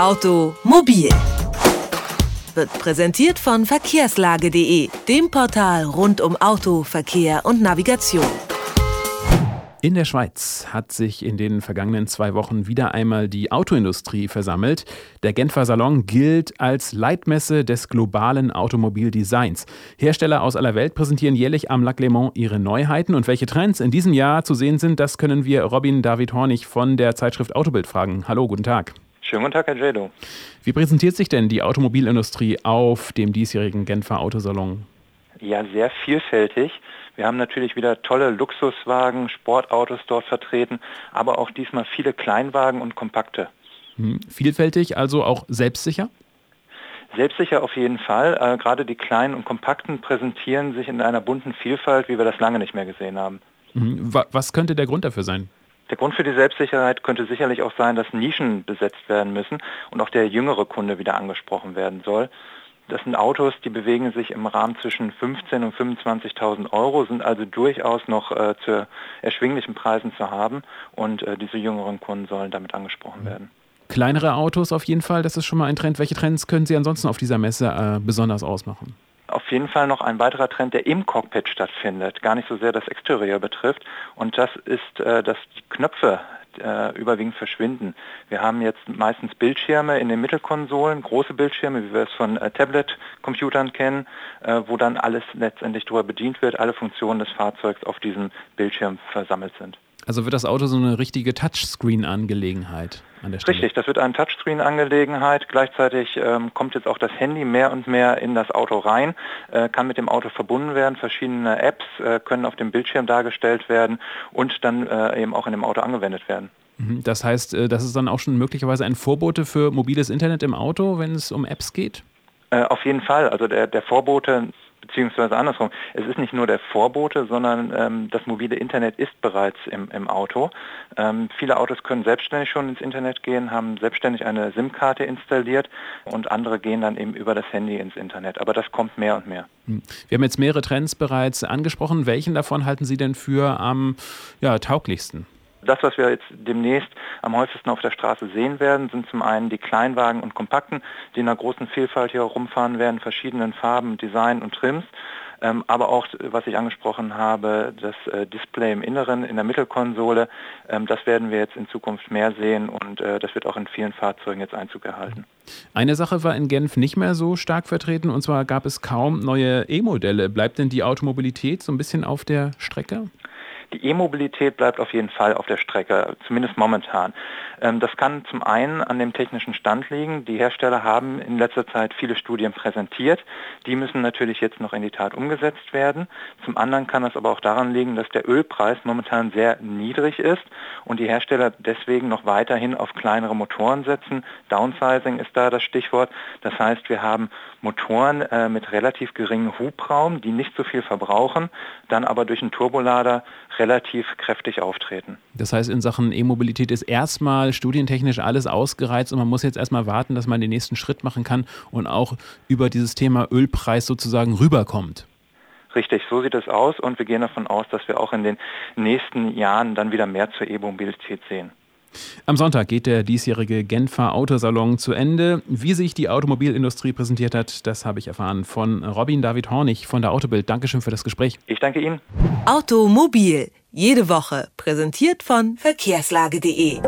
Automobil wird präsentiert von verkehrslage.de, dem Portal rund um Auto, Verkehr und Navigation. In der Schweiz hat sich in den vergangenen zwei Wochen wieder einmal die Autoindustrie versammelt. Der Genfer Salon gilt als Leitmesse des globalen Automobildesigns. Hersteller aus aller Welt präsentieren jährlich am Lac Léman ihre Neuheiten und welche Trends in diesem Jahr zu sehen sind, das können wir Robin David Hornig von der Zeitschrift Autobild fragen. Hallo, guten Tag. Schönen guten Tag, Herr Jado. Wie präsentiert sich denn die Automobilindustrie auf dem diesjährigen Genfer Autosalon? Ja, sehr vielfältig. Wir haben natürlich wieder tolle Luxuswagen, Sportautos dort vertreten, aber auch diesmal viele Kleinwagen und Kompakte. Hm. Vielfältig, also auch selbstsicher? Selbstsicher auf jeden Fall. Äh, gerade die kleinen und kompakten präsentieren sich in einer bunten Vielfalt, wie wir das lange nicht mehr gesehen haben. Hm. Was könnte der Grund dafür sein? Der Grund für die Selbstsicherheit könnte sicherlich auch sein, dass Nischen besetzt werden müssen und auch der jüngere Kunde wieder angesprochen werden soll. Das sind Autos, die bewegen sich im Rahmen zwischen 15.000 und 25.000 Euro, sind also durchaus noch äh, zu erschwinglichen Preisen zu haben und äh, diese jüngeren Kunden sollen damit angesprochen werden. Kleinere Autos auf jeden Fall, das ist schon mal ein Trend. Welche Trends können Sie ansonsten auf dieser Messe äh, besonders ausmachen? Auf jeden Fall noch ein weiterer Trend, der im Cockpit stattfindet, gar nicht so sehr das Exterieur betrifft. Und das ist, äh, dass die Knöpfe äh, überwiegend verschwinden. Wir haben jetzt meistens Bildschirme in den Mittelkonsolen, große Bildschirme, wie wir es von äh, Tablet-Computern kennen, äh, wo dann alles letztendlich darüber bedient wird, alle Funktionen des Fahrzeugs auf diesem Bildschirm versammelt sind. Also wird das Auto so eine richtige Touchscreen-Angelegenheit an der Stelle? Richtig, das wird eine Touchscreen-Angelegenheit. Gleichzeitig ähm, kommt jetzt auch das Handy mehr und mehr in das Auto rein, äh, kann mit dem Auto verbunden werden. Verschiedene Apps äh, können auf dem Bildschirm dargestellt werden und dann äh, eben auch in dem Auto angewendet werden. Mhm, das heißt, äh, das ist dann auch schon möglicherweise ein Vorbote für mobiles Internet im Auto, wenn es um Apps geht? Äh, auf jeden Fall. Also der, der Vorbote beziehungsweise andersrum. Es ist nicht nur der Vorbote, sondern ähm, das mobile Internet ist bereits im, im Auto. Ähm, viele Autos können selbstständig schon ins Internet gehen, haben selbstständig eine SIM-Karte installiert und andere gehen dann eben über das Handy ins Internet. Aber das kommt mehr und mehr. Hm. Wir haben jetzt mehrere Trends bereits angesprochen. Welchen davon halten Sie denn für am ja, tauglichsten? Das, was wir jetzt demnächst am häufigsten auf der Straße sehen werden, sind zum einen die Kleinwagen und Kompakten, die in einer großen Vielfalt hier rumfahren werden, verschiedenen Farben, Design und Trims. Ähm, aber auch, was ich angesprochen habe, das äh, Display im Inneren, in der Mittelkonsole, ähm, das werden wir jetzt in Zukunft mehr sehen und äh, das wird auch in vielen Fahrzeugen jetzt Einzug erhalten. Eine Sache war in Genf nicht mehr so stark vertreten und zwar gab es kaum neue E-Modelle. Bleibt denn die Automobilität so ein bisschen auf der Strecke? Die E-Mobilität bleibt auf jeden Fall auf der Strecke, zumindest momentan. Ähm, das kann zum einen an dem technischen Stand liegen. Die Hersteller haben in letzter Zeit viele Studien präsentiert. Die müssen natürlich jetzt noch in die Tat umgesetzt werden. Zum anderen kann es aber auch daran liegen, dass der Ölpreis momentan sehr niedrig ist und die Hersteller deswegen noch weiterhin auf kleinere Motoren setzen. Downsizing ist da das Stichwort. Das heißt, wir haben Motoren äh, mit relativ geringem Hubraum, die nicht so viel verbrauchen, dann aber durch einen Turbolader relativ kräftig auftreten. Das heißt, in Sachen E-Mobilität ist erstmal studientechnisch alles ausgereizt und man muss jetzt erstmal warten, dass man den nächsten Schritt machen kann und auch über dieses Thema Ölpreis sozusagen rüberkommt. Richtig, so sieht es aus und wir gehen davon aus, dass wir auch in den nächsten Jahren dann wieder mehr zur E-Mobilität sehen. Am Sonntag geht der diesjährige Genfer Autosalon zu Ende. Wie sich die Automobilindustrie präsentiert hat, das habe ich erfahren von Robin David Hornig von der Autobild. Dankeschön für das Gespräch. Ich danke Ihnen. Automobil, jede Woche, präsentiert von verkehrslage.de.